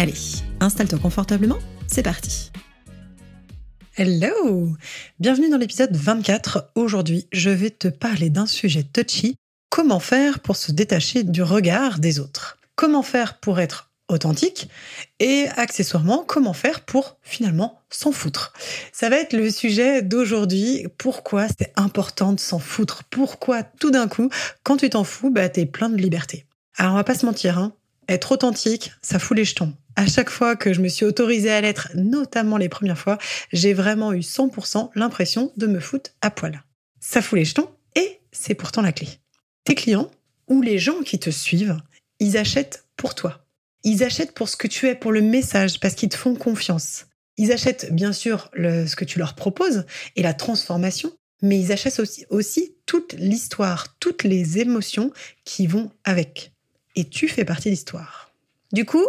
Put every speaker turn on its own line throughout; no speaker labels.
Allez, installe-toi confortablement c'est parti Hello Bienvenue dans l'épisode 24. Aujourd'hui, je vais te parler d'un sujet touchy. Comment faire pour se détacher du regard des autres? Comment faire pour être authentique? Et accessoirement comment faire pour finalement s'en foutre? Ça va être le sujet d'aujourd'hui. Pourquoi c'est important de s'en foutre? Pourquoi tout d'un coup, quand tu t'en fous, bah t'es plein de liberté? Alors on va pas se mentir, hein. être authentique, ça fout les jetons à chaque fois que je me suis autorisée à l'être, notamment les premières fois, j'ai vraiment eu 100% l'impression de me foutre à poil. Ça fout les jetons et c'est pourtant la clé. Tes clients ou les gens qui te suivent, ils achètent pour toi. Ils achètent pour ce que tu es, pour le message, parce qu'ils te font confiance. Ils achètent bien sûr ce que tu leur proposes et la transformation, mais ils achètent aussi, aussi toute l'histoire, toutes les émotions qui vont avec. Et tu fais partie de l'histoire. Du coup,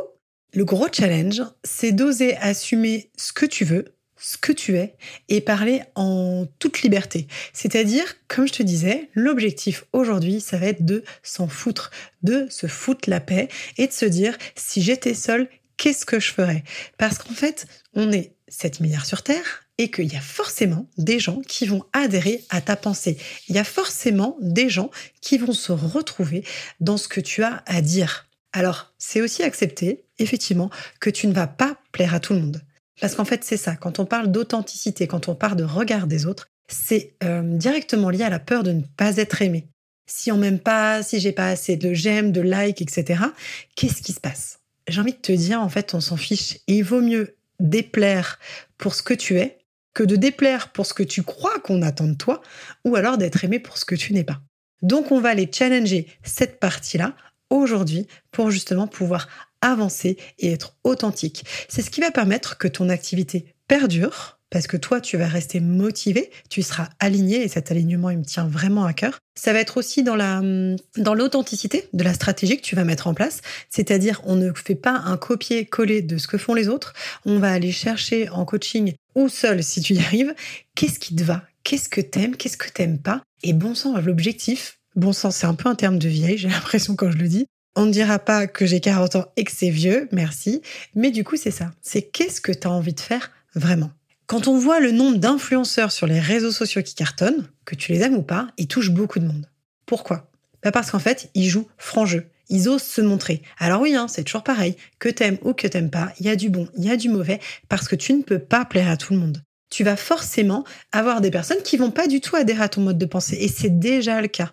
le gros challenge, c'est d'oser assumer ce que tu veux, ce que tu es, et parler en toute liberté. C'est-à-dire, comme je te disais, l'objectif aujourd'hui, ça va être de s'en foutre, de se foutre la paix et de se dire, si j'étais seule, qu'est-ce que je ferais? Parce qu'en fait, on est 7 milliards sur Terre et qu'il y a forcément des gens qui vont adhérer à ta pensée. Il y a forcément des gens qui vont se retrouver dans ce que tu as à dire. Alors, c'est aussi accepter, effectivement, que tu ne vas pas plaire à tout le monde. Parce qu'en fait, c'est ça. Quand on parle d'authenticité, quand on parle de regard des autres, c'est euh, directement lié à la peur de ne pas être aimé. Si on m'aime pas, si j'ai pas assez de j'aime, de like, etc., qu'est-ce qui se passe? J'ai envie de te dire, en fait, on s'en fiche. il vaut mieux déplaire pour ce que tu es que de déplaire pour ce que tu crois qu'on attend de toi, ou alors d'être aimé pour ce que tu n'es pas. Donc on va aller challenger cette partie-là aujourd'hui pour justement pouvoir avancer et être authentique. C'est ce qui va permettre que ton activité perdure parce que toi, tu vas rester motivé, tu seras aligné et cet alignement, il me tient vraiment à cœur. Ça va être aussi dans la dans l'authenticité de la stratégie que tu vas mettre en place, c'est-à-dire on ne fait pas un copier-coller de ce que font les autres, on va aller chercher en coaching ou seul si tu y arrives, qu'est-ce qui te va, qu'est-ce que t'aimes, qu'est-ce que t'aimes pas? Et bon sang, l'objectif, Bon sang, c'est un peu un terme de vieille, j'ai l'impression quand je le dis. On ne dira pas que j'ai 40 ans et que c'est vieux, merci. Mais du coup, c'est ça. C'est qu'est-ce que tu as envie de faire vraiment? Quand on voit le nombre d'influenceurs sur les réseaux sociaux qui cartonnent, que tu les aimes ou pas, ils touchent beaucoup de monde. Pourquoi? Bah Parce qu'en fait, ils jouent franc jeu. Ils osent se montrer. Alors oui, hein, c'est toujours pareil. Que t'aimes ou que t'aimes pas, il y a du bon, il y a du mauvais, parce que tu ne peux pas plaire à tout le monde. Tu vas forcément avoir des personnes qui vont pas du tout adhérer à ton mode de pensée. Et c'est déjà le cas.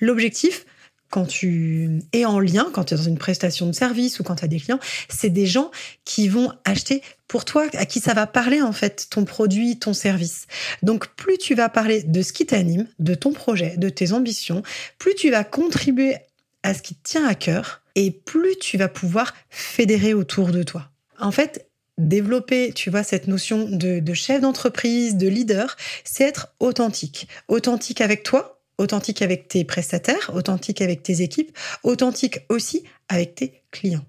L'objectif, quand tu es en lien, quand tu es dans une prestation de service ou quand tu as des clients, c'est des gens qui vont acheter pour toi, à qui ça va parler en fait, ton produit, ton service. Donc plus tu vas parler de ce qui t'anime, de ton projet, de tes ambitions, plus tu vas contribuer à ce qui te tient à cœur et plus tu vas pouvoir fédérer autour de toi. En fait, développer, tu vois, cette notion de, de chef d'entreprise, de leader, c'est être authentique. Authentique avec toi, authentique avec tes prestataires, authentique avec tes équipes, authentique aussi avec tes clients.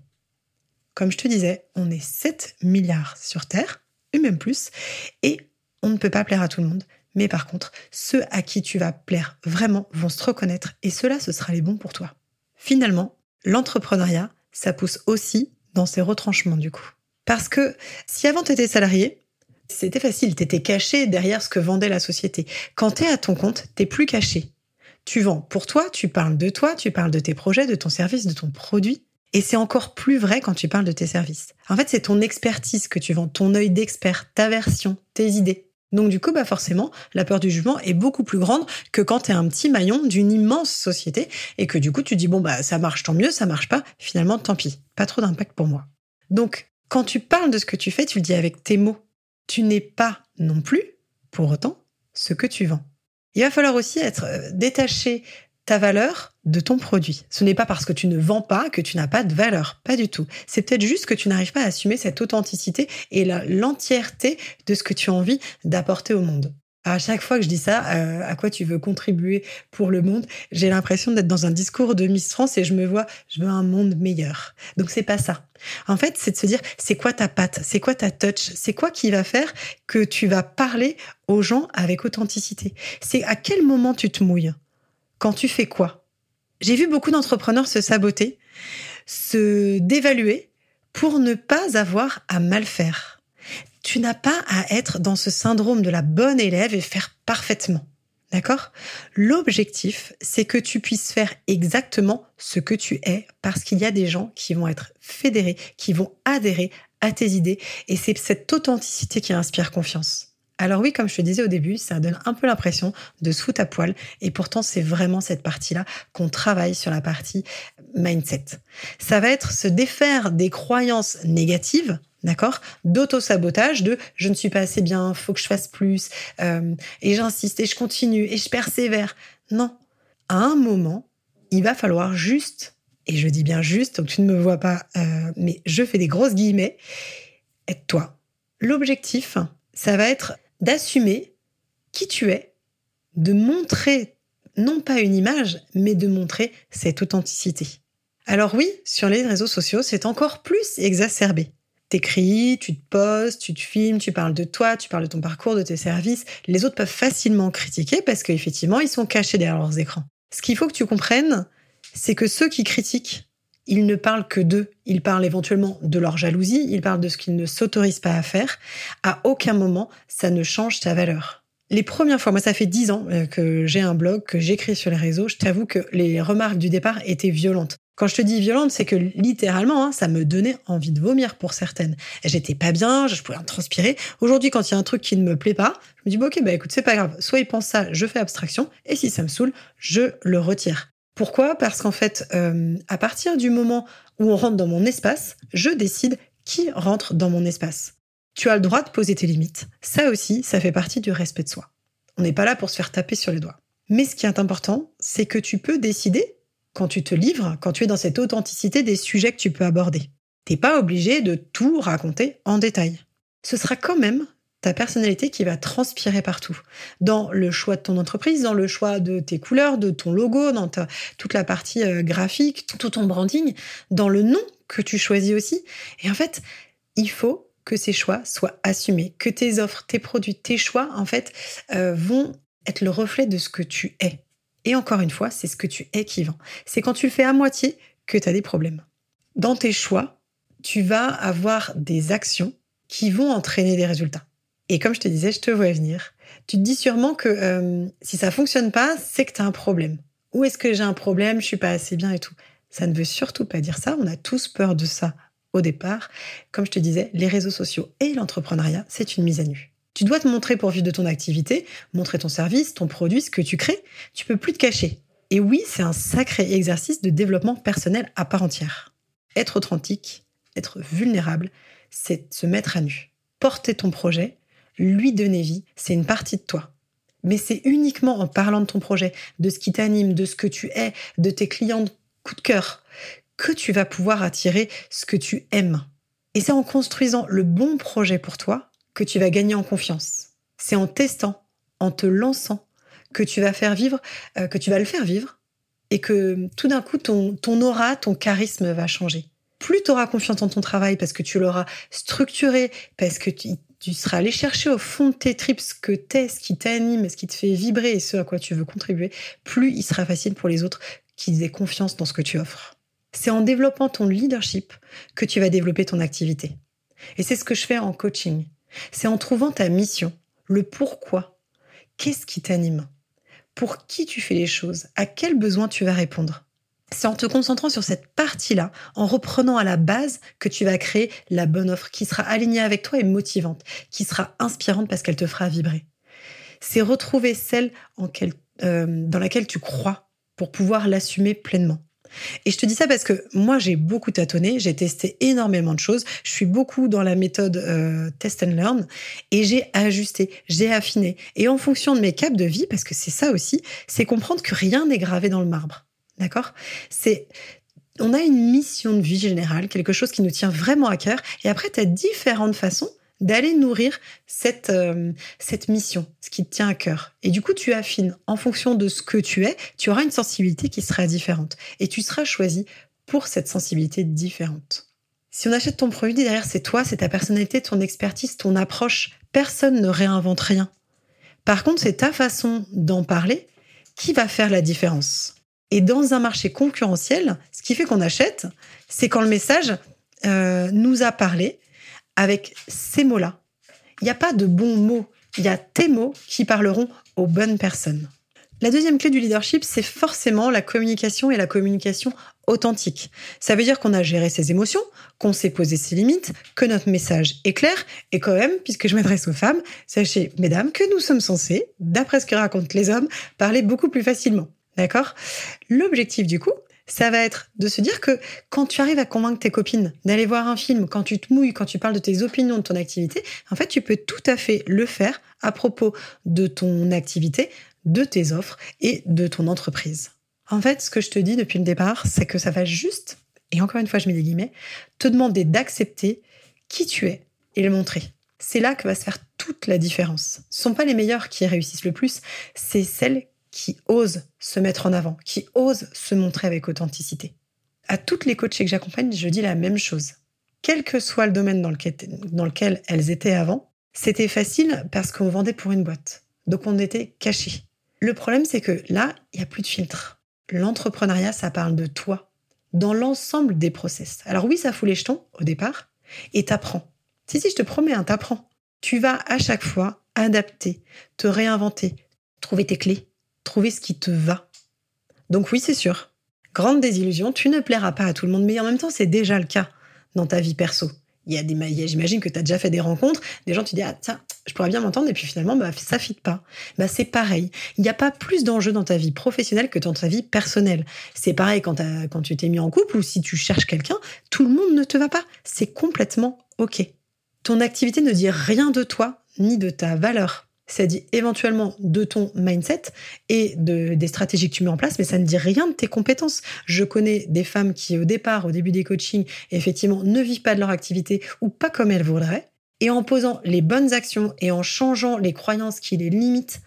Comme je te disais, on est 7 milliards sur Terre, et même plus, et on ne peut pas plaire à tout le monde. Mais par contre, ceux à qui tu vas plaire vraiment vont se reconnaître et cela, ce sera les bons pour toi. Finalement, l'entrepreneuriat, ça pousse aussi dans ses retranchements du coup. Parce que si avant tu étais salarié, c'était facile, tu étais caché derrière ce que vendait la société. Quand tu es à ton compte, t'es plus caché. Tu vends pour toi, tu parles de toi, tu parles de tes projets, de ton service, de ton produit. Et c'est encore plus vrai quand tu parles de tes services. En fait, c'est ton expertise que tu vends, ton œil d'expert, ta version, tes idées. Donc du coup, bah forcément, la peur du jugement est beaucoup plus grande que quand tu es un petit maillon d'une immense société et que du coup tu dis bon bah ça marche tant mieux, ça marche pas, finalement tant pis, pas trop d'impact pour moi. Donc quand tu parles de ce que tu fais, tu le dis avec tes mots. Tu n'es pas non plus, pour autant, ce que tu vends. Il va falloir aussi être euh, détaché ta valeur de ton produit. Ce n'est pas parce que tu ne vends pas que tu n'as pas de valeur, pas du tout. C'est peut-être juste que tu n'arrives pas à assumer cette authenticité et l'entièreté de ce que tu as envie d'apporter au monde. À chaque fois que je dis ça, euh, à quoi tu veux contribuer pour le monde, j'ai l'impression d'être dans un discours de Miss France et je me vois, je veux un monde meilleur. Donc c'est pas ça. En fait, c'est de se dire, c'est quoi ta patte, c'est quoi ta touch, c'est quoi qui va faire que tu vas parler aux gens avec authenticité. C'est à quel moment tu te mouilles, quand tu fais quoi? J'ai vu beaucoup d'entrepreneurs se saboter, se dévaluer pour ne pas avoir à mal faire tu n'as pas à être dans ce syndrome de la bonne élève et faire parfaitement. D'accord? L'objectif, c'est que tu puisses faire exactement ce que tu es parce qu'il y a des gens qui vont être fédérés, qui vont adhérer à tes idées et c'est cette authenticité qui inspire confiance. Alors oui, comme je te disais au début, ça donne un peu l'impression de se foutre à poil et pourtant c'est vraiment cette partie-là qu'on travaille sur la partie mindset. Ça va être se défaire des croyances négatives D'accord D'auto-sabotage, de je ne suis pas assez bien, faut que je fasse plus, euh, et j'insiste, et je continue, et je persévère. Non. À un moment, il va falloir juste, et je dis bien juste, donc tu ne me vois pas, euh, mais je fais des grosses guillemets, être toi. L'objectif, ça va être d'assumer qui tu es, de montrer non pas une image, mais de montrer cette authenticité. Alors oui, sur les réseaux sociaux, c'est encore plus exacerbé t'écris, tu te postes, tu te filmes, tu parles de toi, tu parles de ton parcours, de tes services. Les autres peuvent facilement critiquer parce qu'effectivement, ils sont cachés derrière leurs écrans. Ce qu'il faut que tu comprennes, c'est que ceux qui critiquent, ils ne parlent que d'eux. Ils parlent éventuellement de leur jalousie, ils parlent de ce qu'ils ne s'autorisent pas à faire. À aucun moment, ça ne change ta valeur. Les premières fois, moi ça fait dix ans euh, que j'ai un blog, que j'écris sur les réseaux, je t'avoue que les remarques du départ étaient violentes. Quand je te dis violente, c'est que littéralement, hein, ça me donnait envie de vomir pour certaines. J'étais pas bien, je pouvais en transpirer. Aujourd'hui, quand il y a un truc qui ne me plaît pas, je me dis, bon, ok, bah écoute, c'est pas grave. Soit il pense ça, je fais abstraction, et si ça me saoule, je le retire. Pourquoi? Parce qu'en fait, euh, à partir du moment où on rentre dans mon espace, je décide qui rentre dans mon espace. Tu as le droit de poser tes limites. Ça aussi, ça fait partie du respect de soi. On n'est pas là pour se faire taper sur les doigts. Mais ce qui est important, c'est que tu peux décider quand tu te livres, quand tu es dans cette authenticité des sujets que tu peux aborder. T'es pas obligé de tout raconter en détail. Ce sera quand même ta personnalité qui va transpirer partout. Dans le choix de ton entreprise, dans le choix de tes couleurs, de ton logo, dans toute la partie euh, graphique, tout ton branding, dans le nom que tu choisis aussi. Et en fait, il faut que ces choix soient assumés, que tes offres, tes produits, tes choix, en fait, euh, vont être le reflet de ce que tu es. Et encore une fois, c'est ce que tu es qui vend. C'est quand tu le fais à moitié que tu as des problèmes. Dans tes choix, tu vas avoir des actions qui vont entraîner des résultats. Et comme je te disais, je te vois venir. Tu te dis sûrement que euh, si ça fonctionne pas, c'est que tu as un problème. Ou est-ce que j'ai un problème, je suis pas assez bien et tout. Ça ne veut surtout pas dire ça. On a tous peur de ça au départ. Comme je te disais, les réseaux sociaux et l'entrepreneuriat, c'est une mise à nu. Tu dois te montrer pour vivre de ton activité, montrer ton service, ton produit, ce que tu crées. Tu peux plus te cacher. Et oui, c'est un sacré exercice de développement personnel à part entière. Être authentique, être vulnérable, c'est se mettre à nu. Porter ton projet, lui donner vie, c'est une partie de toi. Mais c'est uniquement en parlant de ton projet, de ce qui t'anime, de ce que tu es, de tes clients de coup de cœur, que tu vas pouvoir attirer ce que tu aimes. Et c'est en construisant le bon projet pour toi que tu vas gagner en confiance. C'est en testant, en te lançant, que tu vas faire vivre, euh, que tu vas le faire vivre, et que tout d'un coup, ton, ton aura, ton charisme va changer. Plus tu auras confiance en ton travail parce que tu l'auras structuré, parce que tu, tu, seras allé chercher au fond de tes tripes ce que t'es, ce qui t'anime, ce qui te fait vibrer et ce à quoi tu veux contribuer, plus il sera facile pour les autres qu'ils aient confiance dans ce que tu offres. C'est en développant ton leadership que tu vas développer ton activité. Et c'est ce que je fais en coaching. C'est en trouvant ta mission, le pourquoi. Qu'est-ce qui t'anime? Pour qui tu fais les choses? À quel besoin tu vas répondre? C'est en te concentrant sur cette partie-là, en reprenant à la base, que tu vas créer la bonne offre qui sera alignée avec toi et motivante, qui sera inspirante parce qu'elle te fera vibrer. C'est retrouver celle euh, dans laquelle tu crois pour pouvoir l'assumer pleinement. Et je te dis ça parce que moi, j'ai beaucoup tâtonné, j'ai testé énormément de choses. Je suis beaucoup dans la méthode euh, test and learn et j'ai ajusté, j'ai affiné. Et en fonction de mes caps de vie, parce que c'est ça aussi, c'est comprendre que rien n'est gravé dans le marbre. D'accord? C'est on a une mission de vie générale, quelque chose qui nous tient vraiment à cœur, et après, tu as différentes façons d'aller nourrir cette, euh, cette mission, ce qui te tient à cœur. Et du coup, tu affines en fonction de ce que tu es, tu auras une sensibilité qui sera différente. Et tu seras choisi pour cette sensibilité différente. Si on achète ton produit, derrière, c'est toi, c'est ta personnalité, ton expertise, ton approche. Personne ne réinvente rien. Par contre, c'est ta façon d'en parler qui va faire la différence. Et dans un marché concurrentiel, ce qui fait qu'on achète, c'est quand le message euh, nous a parlé, avec ces mots-là. Il n'y a pas de bons mots, il y a tes mots qui parleront aux bonnes personnes. La deuxième clé du leadership, c'est forcément la communication et la communication authentique. Ça veut dire qu'on a géré ses émotions, qu'on s'est posé ses limites, que notre message est clair, et quand même, puisque je m'adresse aux femmes, sachez, mesdames, que nous sommes censés, d'après ce que racontent les hommes, parler beaucoup plus facilement. D'accord? L'objectif du coup, ça va être de se dire que quand tu arrives à convaincre tes copines d'aller voir un film, quand tu te mouilles, quand tu parles de tes opinions, de ton activité, en fait, tu peux tout à fait le faire à propos de ton activité, de tes offres et de ton entreprise. En fait, ce que je te dis depuis le départ, c'est que ça va juste, et encore une fois, je mets des guillemets, te demander d'accepter qui tu es et le montrer. C'est là que va se faire toute la différence. Ce ne sont pas les meilleurs qui réussissent le plus, c'est celles qui osent se mettre en avant, qui osent se montrer avec authenticité. À toutes les coachées que j'accompagne, je dis la même chose. Quel que soit le domaine dans lequel, elles étaient avant, c'était facile parce qu'on vendait pour une boîte. Donc on était caché. Le problème, c'est que là, il n'y a plus de filtre. L'entrepreneuriat, ça parle de toi, dans l'ensemble des process. Alors oui, ça fout les jetons au départ, et t'apprends. Si, si, je te promets, hein, t'apprends. Tu vas à chaque fois adapter, te réinventer, trouver tes clés, trouver ce qui te va. Donc oui, c'est sûr. Grande désillusion, tu ne plairas pas à tout le monde, mais en même temps, c'est déjà le cas dans ta vie perso. Il y a des, j'imagine que tu as déjà fait des rencontres, des gens tu dis ah ça, je pourrais bien m'entendre et puis finalement bah ça fit pas. Bah c'est pareil. Il n'y a pas plus d'enjeux dans ta vie professionnelle que dans ta vie personnelle. C'est pareil quand, quand tu t'es mis en couple ou si tu cherches quelqu'un, tout le monde ne te va pas. C'est complètement ok. Ton activité ne dit rien de toi ni de ta valeur ça dit éventuellement de ton mindset et de, des stratégies que tu mets en place, mais ça ne dit rien de tes compétences. Je connais des femmes qui, au départ, au début des coachings, effectivement, ne vivent pas de leur activité ou pas comme elles voudraient. Et en posant les bonnes actions et en changeant les croyances qui les limitent,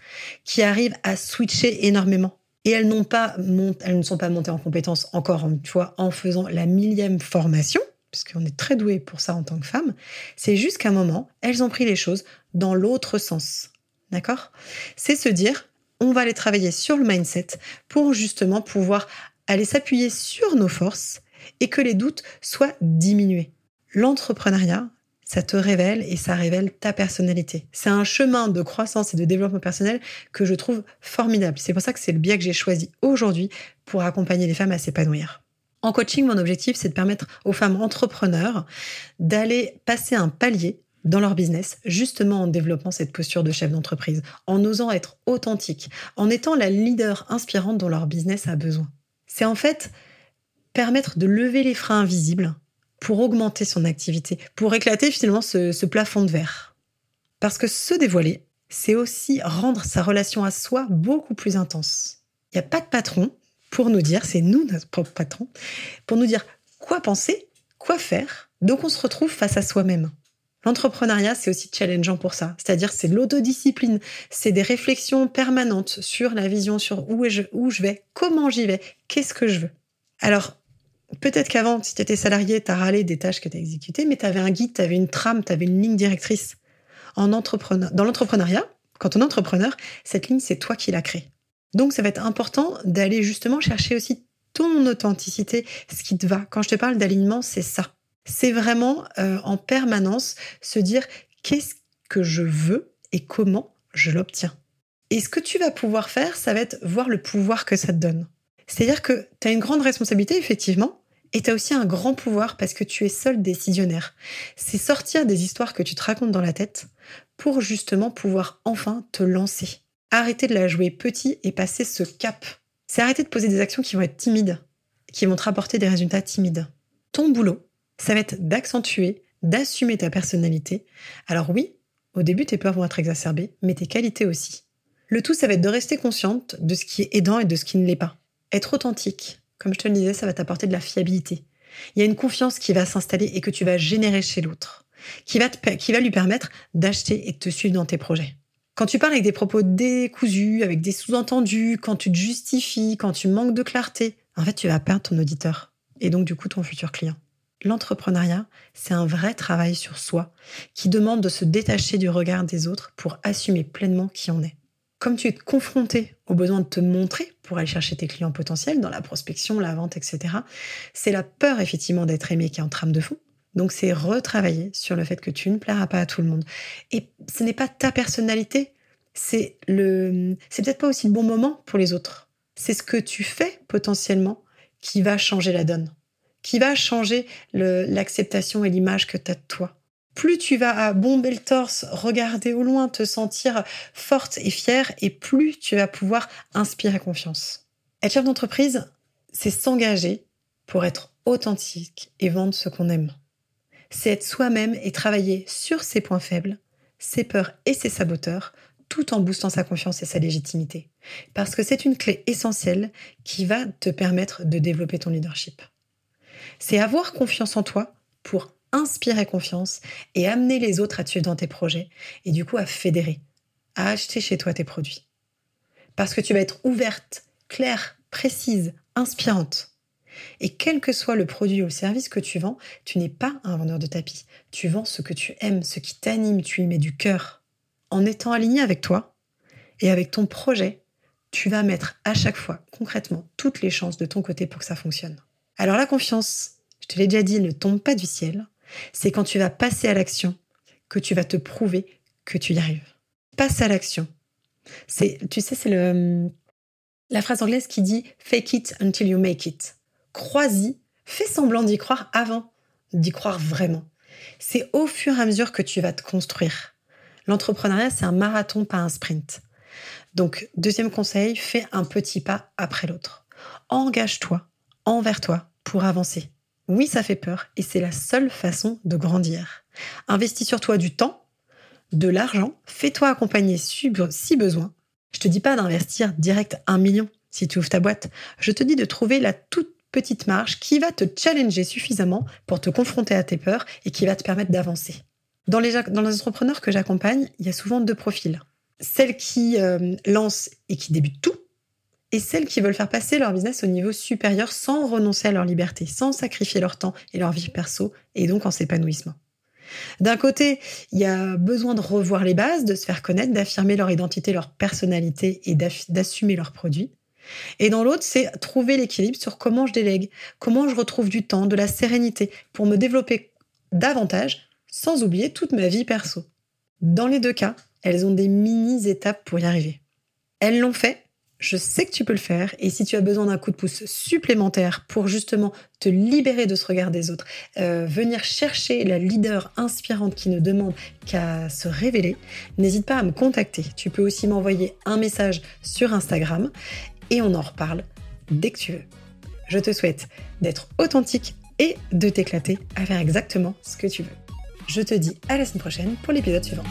qui arrivent à switcher énormément. Et elles, ne sont pas montées en compétences encore une fois en faisant la millième formation, puisqu'on est très doué pour ça en tant que femme. C'est juste qu'à un moment, elles ont pris les choses dans l'autre sens. D'accord? C'est se dire, on va aller travailler sur le mindset pour justement pouvoir aller s'appuyer sur nos forces et que les doutes soient diminués. L'entrepreneuriat, ça te révèle et ça révèle ta personnalité. C'est un chemin de croissance et de développement personnel que je trouve formidable. C'est pour ça que c'est le biais que j'ai choisi aujourd'hui pour accompagner les femmes à s'épanouir. En coaching, mon objectif, c'est de permettre aux femmes entrepreneurs d'aller passer un palier dans leur business, justement en développant cette posture de chef d'entreprise, en osant être authentique, en étant la leader inspirante dont leur business a besoin. C'est en fait permettre de lever les freins invisibles pour augmenter son activité, pour éclater finalement ce, plafond de verre. Parce que se dévoiler, c'est aussi rendre sa relation à soi beaucoup plus intense. Il n'y a pas de patron pour nous dire, c'est nous notre propre patron, pour nous dire quoi penser, quoi faire. Donc on se retrouve face à soi-même. L'entrepreneuriat, c'est aussi challengeant pour ça. C'est-à-dire, c'est l'autodiscipline, c'est des réflexions permanentes sur la vision, sur où je, vais, comment j'y vais, qu'est-ce que je veux. Alors, peut-être qu'avant, si tu étais salarié, tu as râlé des tâches que tu as exécutées, mais tu avais un guide, tu avais une trame, tu avais une ligne directrice. En entrepreneur, dans l'entrepreneuriat, quand on est entrepreneur, cette ligne, c'est toi qui la crée. Donc, ça va être important d'aller justement chercher aussi ton authenticité, ce qui te va. Quand je te parle d'alignement, c'est ça c'est vraiment euh, en permanence se dire qu'est-ce que je veux et comment je l'obtiens. Et ce que tu vas pouvoir faire, ça va être voir le pouvoir que ça te donne. C'est-à-dire que tu as une grande responsabilité, effectivement, et tu as aussi un grand pouvoir parce que tu es seul décisionnaire. C'est sortir des histoires que tu te racontes dans la tête pour justement pouvoir enfin te lancer. Arrêter de la jouer petit et passer ce cap. C'est arrêter de poser des actions qui vont être timides, qui vont te rapporter des résultats timides. Ton boulot, ça va être d'accentuer, d'assumer ta personnalité. Alors oui, au début, tes peurs vont être exacerbées, mais tes qualités aussi. Le tout, ça va être de rester consciente de ce qui est aidant et de ce qui ne l'est pas. Être authentique, comme je te le disais, ça va t'apporter de la fiabilité. Il y a une confiance qui va s'installer et que tu vas générer chez l'autre, qui va, lui permettre d'acheter et de te suivre dans tes projets. Quand tu parles avec des propos décousus, avec des sous-entendus, quand tu te justifies, quand tu manques de clarté, en fait, tu vas perdre ton auditeur et donc du coup ton futur client. L'entrepreneuriat, c'est un vrai travail sur soi qui demande de se détacher du regard des autres pour assumer pleinement qui on est. Comme tu es confronté au besoin de te montrer pour aller chercher tes clients potentiels dans la prospection, la vente, etc., c'est la peur effectivement d'être aimé qui est en trame de fond. Donc c'est retravailler sur le fait que tu ne plairas pas à tout le monde. Et ce n'est pas ta personnalité, c'est le, c'est peut-être pas aussi le bon moment pour les autres. C'est ce que tu fais potentiellement qui va changer la donne qui va changer l'acceptation et l'image que tu as de toi. Plus tu vas bomber le torse, regarder au loin, te sentir forte et fière, et plus tu vas pouvoir inspirer confiance. Être chef d'entreprise, c'est s'engager pour être authentique et vendre ce qu'on aime. C'est être soi-même et travailler sur ses points faibles, ses peurs et ses saboteurs, tout en boostant sa confiance et sa légitimité. Parce que c'est une clé essentielle qui va te permettre de développer ton leadership c'est avoir confiance en toi pour inspirer confiance et amener les autres à te suivre dans tes projets et du coup à fédérer, à acheter chez toi tes produits. Parce que tu vas être ouverte, claire, précise, inspirante. Et quel que soit le produit ou le service que tu vends, tu n'es pas un vendeur de tapis. Tu vends ce que tu aimes, ce qui t'anime, tu y mets du cœur. En étant aligné avec toi et avec ton projet, tu vas mettre à chaque fois concrètement toutes les chances de ton côté pour que ça fonctionne. Alors la confiance, je te l'ai déjà dit, ne tombe pas du ciel. C'est quand tu vas passer à l'action que tu vas te prouver que tu y arrives. Passe à l'action. C'est, tu sais, c'est le, la phrase anglaise qui dit fake it until you make it. Crois-y, fais semblant d'y croire avant d'y croire vraiment. C'est au fur et à mesure que tu vas te construire. L'entrepreneuriat, c'est un marathon, pas un sprint. Donc, deuxième conseil, fais un petit pas après l'autre. Engage-toi envers toi pour avancer. Oui, ça fait peur et c'est la seule façon de grandir. Investis sur toi du temps, de l'argent, fais-toi accompagner si besoin. Je te dis pas d'investir direct un million si tu ouvres ta boîte. Je te dis de trouver la toute petite marge qui va te challenger suffisamment pour te confronter à tes peurs et qui va te permettre d'avancer. Dans les, entrepreneurs que j'accompagne, il y a souvent deux profils. Celles qui euh, lancent et qui débutent tout, et celles qui veulent faire passer leur business au niveau supérieur sans renoncer à leur liberté, sans sacrifier leur temps et leur vie perso, et donc en s'épanouissement. D'un côté, il y a besoin de revoir les bases, de se faire connaître, d'affirmer leur identité, leur personnalité et d'assumer leurs produits. Et dans l'autre, c'est trouver l'équilibre sur comment je délègue, comment je retrouve du temps, de la sérénité pour me développer davantage sans oublier toute ma vie perso. Dans les deux cas, elles ont des mini-étapes pour y arriver. Elles l'ont fait je sais que tu peux le faire et si tu as besoin d'un coup de pouce supplémentaire pour justement te libérer de ce regard des autres, euh, venir chercher la leader inspirante qui ne demande qu'à se révéler, n'hésite pas à me contacter. Tu peux aussi m'envoyer un message sur Instagram et on en reparle dès que tu veux. Je te souhaite d'être authentique et de t'éclater à faire exactement ce que tu veux. Je te dis à la semaine prochaine pour l'épisode suivant.